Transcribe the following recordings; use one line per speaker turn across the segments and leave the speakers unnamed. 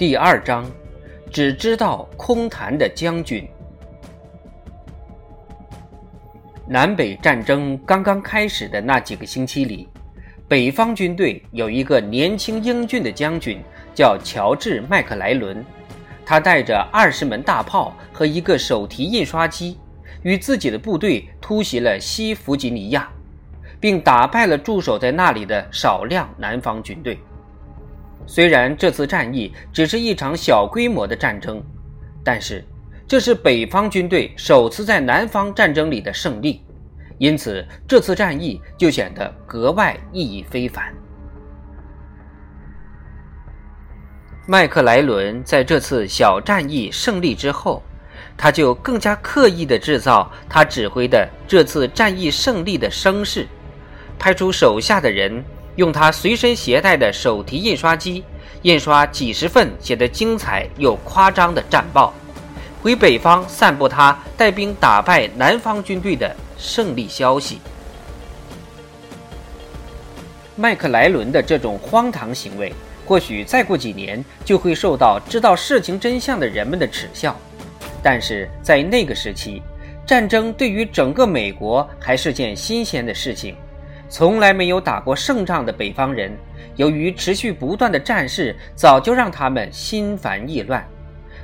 第二章，只知道空谈的将军。南北战争刚刚开始的那几个星期里，北方军队有一个年轻英俊的将军，叫乔治·麦克莱伦。他带着二十门大炮和一个手提印刷机，与自己的部队突袭了西弗吉尼亚，并打败了驻守在那里的少量南方军队。虽然这次战役只是一场小规模的战争，但是这是北方军队首次在南方战争里的胜利，因此这次战役就显得格外意义非凡。麦克莱伦在这次小战役胜利之后，他就更加刻意地制造他指挥的这次战役胜利的声势，派出手下的人。用他随身携带的手提印刷机，印刷几十份写得精彩又夸张的战报，回北方散布他带兵打败南方军队的胜利消息。麦克莱伦的这种荒唐行为，或许再过几年就会受到知道事情真相的人们的耻笑，但是在那个时期，战争对于整个美国还是件新鲜的事情。从来没有打过胜仗的北方人，由于持续不断的战事，早就让他们心烦意乱。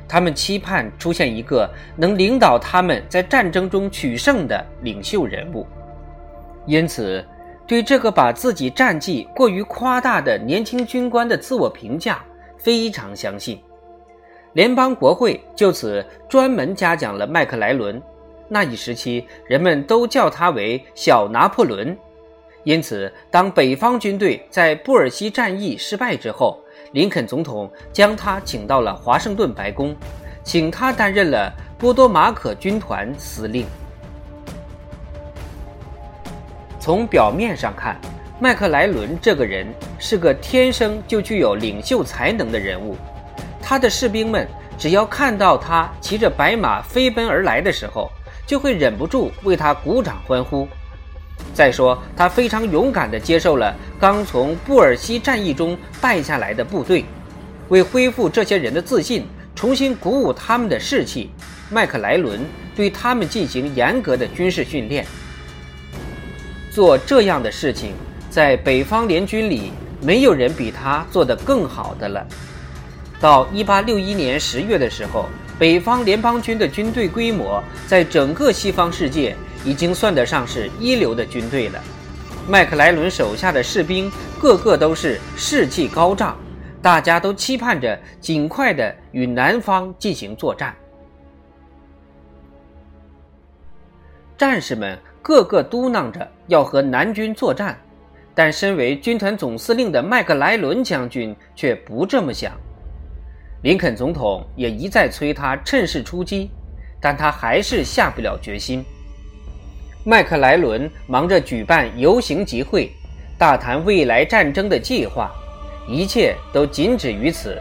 他们期盼出现一个能领导他们在战争中取胜的领袖人物，因此，对这个把自己战绩过于夸大的年轻军官的自我评价非常相信。联邦国会就此专门嘉奖了麦克莱伦。那一时期，人们都叫他为小拿破仑。因此，当北方军队在布尔西战役失败之后，林肯总统将他请到了华盛顿白宫，请他担任了波多马可军团司令。从表面上看，麦克莱伦这个人是个天生就具有领袖才能的人物，他的士兵们只要看到他骑着白马飞奔而来的时候，就会忍不住为他鼓掌欢呼。再说，他非常勇敢地接受了刚从布尔西战役中败下来的部队，为恢复这些人的自信，重新鼓舞他们的士气，麦克莱伦对他们进行严格的军事训练。做这样的事情，在北方联军里，没有人比他做得更好的了。到1861年10月的时候，北方联邦军的军队规模在整个西方世界。已经算得上是一流的军队了。麦克莱伦手下的士兵个个都是士气高涨，大家都期盼着尽快的与南方进行作战。战士们个个嘟囔着要和南军作战，但身为军团总司令的麦克莱伦将军却不这么想。林肯总统也一再催他趁势出击，但他还是下不了决心。麦克莱伦忙着举办游行集会，大谈未来战争的计划，一切都仅止于此。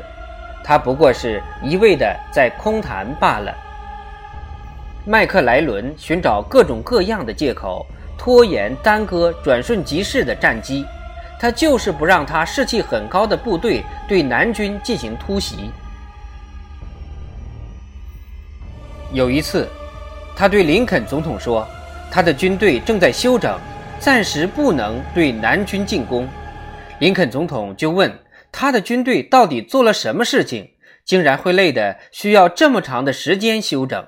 他不过是一味的在空谈罢了。麦克莱伦寻找各种各样的借口，拖延耽搁转瞬即逝的战机，他就是不让他士气很高的部队对南军进行突袭。有一次，他对林肯总统说。他的军队正在休整，暂时不能对南军进攻。林肯总统就问他的军队到底做了什么事情，竟然会累得需要这么长的时间休整。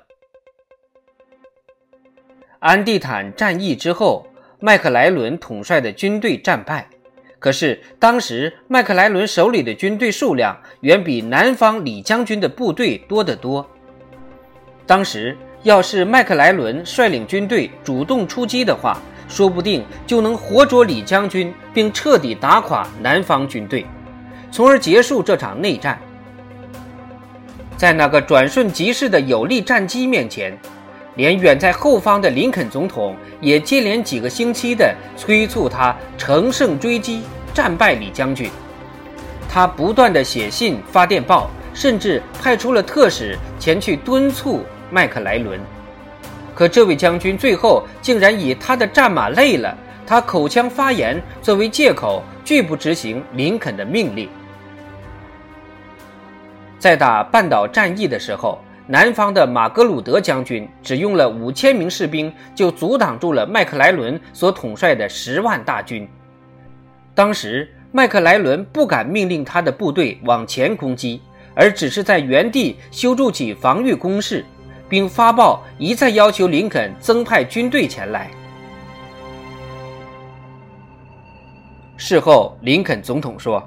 安地坦战役之后，麦克莱伦统帅的军队战败，可是当时麦克莱伦手里的军队数量远比南方李将军的部队多得多。当时。要是麦克莱伦率领军队主动出击的话，说不定就能活捉李将军，并彻底打垮南方军队，从而结束这场内战。在那个转瞬即逝的有力战机面前，连远在后方的林肯总统也接连几个星期地催促他乘胜追击，战败李将军。他不断地写信、发电报，甚至派出了特使前去敦促。麦克莱伦，可这位将军最后竟然以他的战马累了，他口腔发炎作为借口，拒不执行林肯的命令。在打半岛战役的时候，南方的马格鲁德将军只用了五千名士兵，就阻挡住了麦克莱伦所统帅的十万大军。当时，麦克莱伦不敢命令他的部队往前攻击，而只是在原地修筑起防御工事，并发报一再要求林肯增派军队前来。事后，林肯总统说。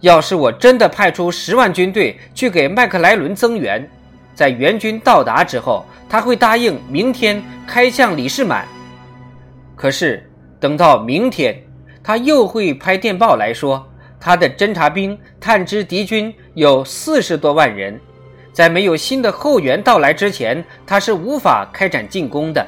要是我真的派出十万军队去给麦克莱伦增援，在援军到达之后，他会答应明天开向李士满。可是等到明天，他又会拍电报来说，他的侦察兵探知敌军有四十多万人，在没有新的后援到来之前，他是无法开展进攻的。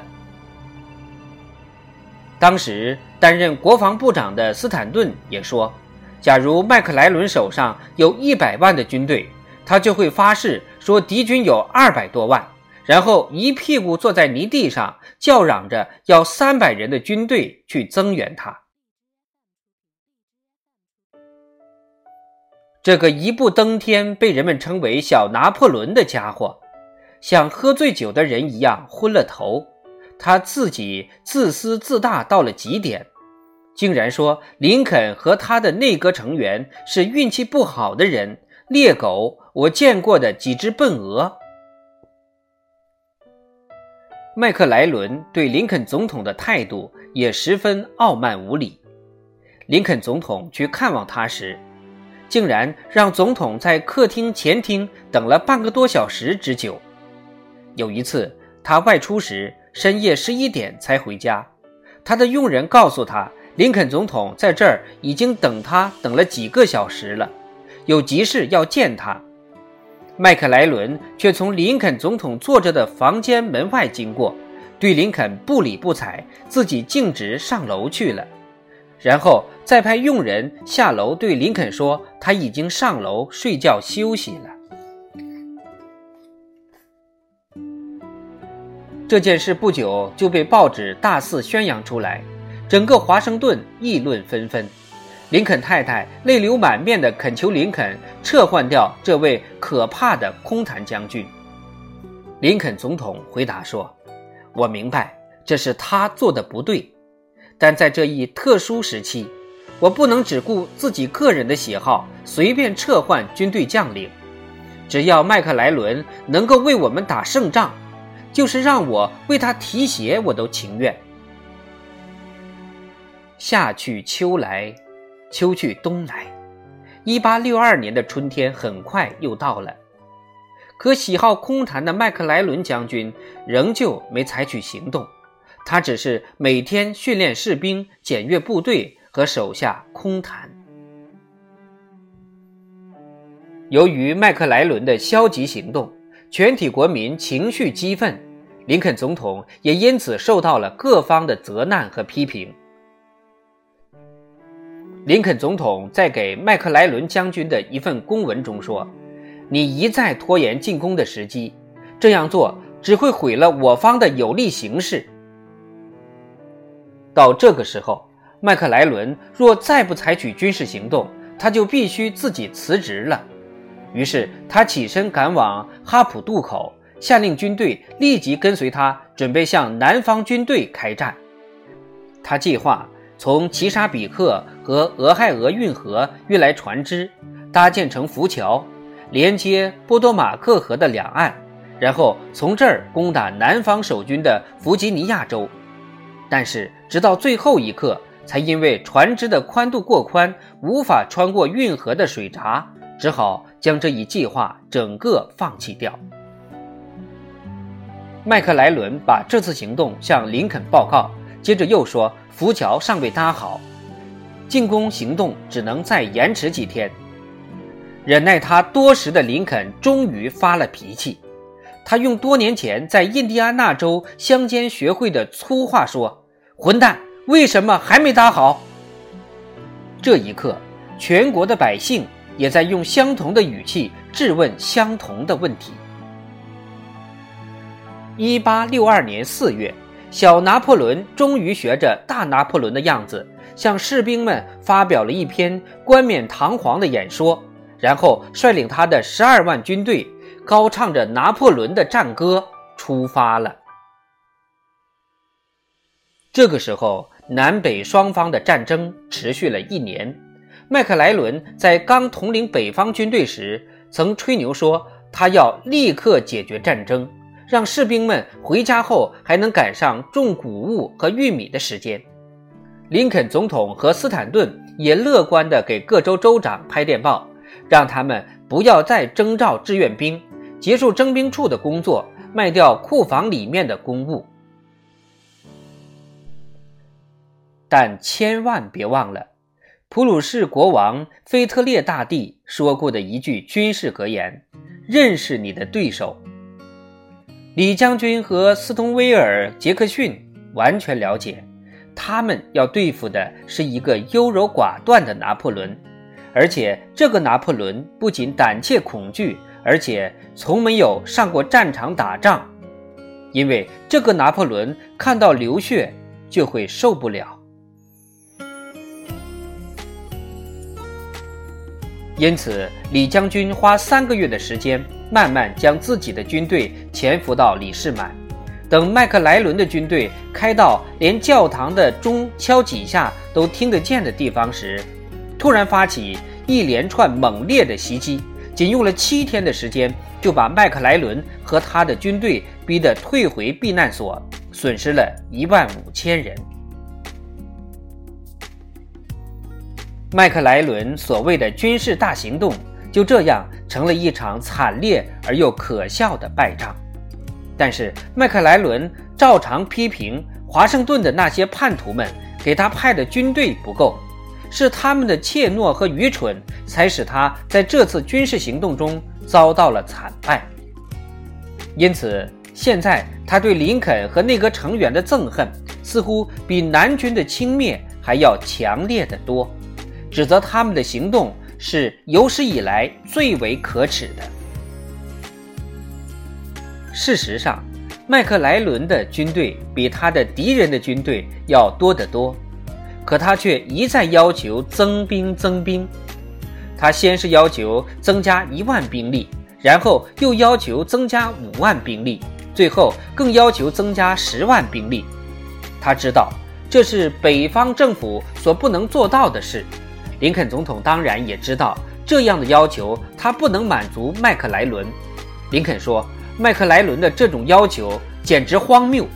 当时担任国防部长的斯坦顿也说。假如麦克莱伦手上有一百万的军队，他就会发誓说敌军有二百多万，然后一屁股坐在泥地上，叫嚷着要三百人的军队去增援他。这个一步登天、被人们称为“小拿破仑”的家伙，像喝醉酒的人一样昏了头，他自己自私自大到了极点。竟然说林肯和他的内阁成员是运气不好的人，猎狗，我见过的几只笨鹅。麦克莱伦对林肯总统的态度也十分傲慢无礼。林肯总统去看望他时，竟然让总统在客厅前厅等了半个多小时之久。有一次他外出时，深夜十一点才回家，他的佣人告诉他。林肯总统在这儿已经等他等了几个小时了，有急事要见他。麦克莱伦却从林肯总统坐着的房间门外经过，对林肯不理不睬，自己径直上楼去了，然后再派佣人下楼对林肯说他已经上楼睡觉休息了。这件事不久就被报纸大肆宣扬出来。整个华盛顿议论纷纷，林肯太太泪流满面地恳求林肯撤换掉这位可怕的空谈将军。林肯总统回答说：“我明白这是他做的不对，但在这一特殊时期，我不能只顾自己个人的喜好，随便撤换军队将领。只要麦克莱伦能够为我们打胜仗，就是让我为他提鞋，我都情愿。”夏去秋来，秋去冬来，一八六二年的春天很快又到了。可喜好空谈的麦克莱伦将军仍旧没采取行动，他只是每天训练士兵、检阅部队和手下空谈。由于麦克莱伦的消极行动，全体国民情绪激愤，林肯总统也因此受到了各方的责难和批评。林肯总统在给麦克莱伦将军的一份公文中说：“你一再拖延进攻的时机，这样做只会毁了我方的有利形势。到这个时候，麦克莱伦若再不采取军事行动，他就必须自己辞职了。”于是他起身赶往哈普渡口，下令军队立即跟随他，准备向南方军队开战。他计划。从奇沙比克和俄亥俄运河运来船只，搭建成浮桥，连接波多马克河的两岸，然后从这儿攻打南方守军的弗吉尼亚州。但是直到最后一刻，才因为船只的宽度过宽，无法穿过运河的水闸，只好将这一计划整个放弃掉。麦克莱伦把这次行动向林肯报告，接着又说。浮桥尚未搭好，进攻行动只能再延迟几天。忍耐他多时的林肯终于发了脾气，他用多年前在印第安纳州乡间学会的粗话说：“混蛋，为什么还没搭好？”这一刻，全国的百姓也在用相同的语气质问相同的问题。一八六二年四月。小拿破仑终于学着大拿破仑的样子，向士兵们发表了一篇冠冕堂皇的演说，然后率领他的十二万军队，高唱着拿破仑的战歌出发了。这个时候，南北双方的战争持续了一年。麦克莱伦在刚统领北方军队时，曾吹牛说他要立刻解决战争，让士兵们回家后还能赶上种谷物和玉米的时间。林肯总统和斯坦顿也乐观地给各州州长拍电报，让他们不要再征召志愿兵，结束征兵处的工作，卖掉库房里面的公物。但千万别忘了，普鲁士国王腓特烈大帝说过的一句军事格言：“认识你的对手。”李将军和斯通威尔·杰克逊完全了解，他们要对付的是一个优柔寡断的拿破仑，而且这个拿破仑不仅胆怯恐惧，而且从没有上过战场打仗，因为这个拿破仑看到流血就会受不了。因此，李将军花三个月的时间，慢慢将自己的军队潜伏到李士满。等麦克莱伦的军队开到连教堂的钟敲几下都听得见的地方时，突然发起一连串猛烈的袭击，仅用了七天的时间，就把麦克莱伦和他的军队逼得退回避难所，损失了一万五千人。麦克莱伦所谓的军事大行动就这样成了一场惨烈而又可笑的败仗。但是麦克莱伦照常批评华盛顿的那些叛徒们给他派的军队不够，是他们的怯懦和愚蠢才使他在这次军事行动中遭到了惨败。因此，现在他对林肯和内阁成员的憎恨似乎比南军的轻蔑还要强烈的多。指责他们的行动是有史以来最为可耻的。事实上，麦克莱伦的军队比他的敌人的军队要多得多，可他却一再要求增兵增兵。他先是要求增加一万兵力，然后又要求增加五万兵力，最后更要求增加十万兵力。他知道这是北方政府所不能做到的事。林肯总统当然也知道这样的要求他不能满足麦克莱伦。林肯说：“麦克莱伦的这种要求简直荒谬。”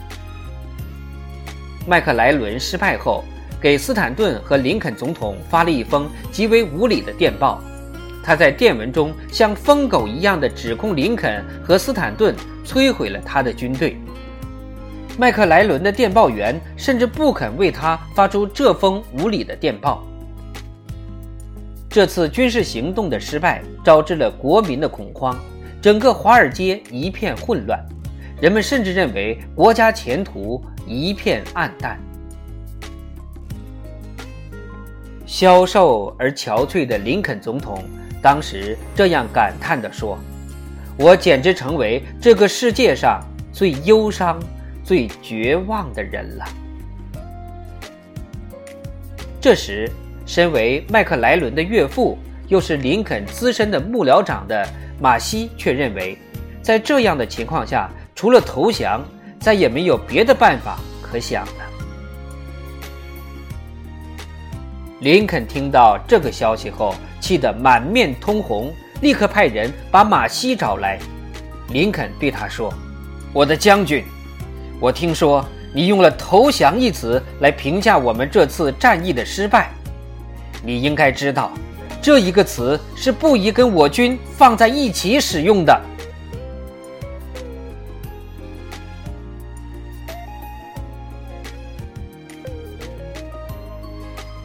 麦克莱伦失败后，给斯坦顿和林肯总统发了一封极为无理的电报。他在电文中像疯狗一样的指控林肯和斯坦顿摧毁了他的军队。麦克莱伦的电报员甚至不肯为他发出这封无理的电报。这次军事行动的失败招致了国民的恐慌，整个华尔街一片混乱，人们甚至认为国家前途一片暗淡。消瘦而憔悴的林肯总统当时这样感叹地说：“我简直成为这个世界上最忧伤、最绝望的人了。”这时。身为麦克莱伦的岳父，又是林肯资深的幕僚长的马西却认为，在这样的情况下，除了投降，再也没有别的办法可想了。林肯听到这个消息后，气得满面通红，立刻派人把马西找来。林肯对他说：“我的将军，我听说你用了‘投降’一词来评价我们这次战役的失败。”你应该知道，这一个词是不宜跟我军放在一起使用的。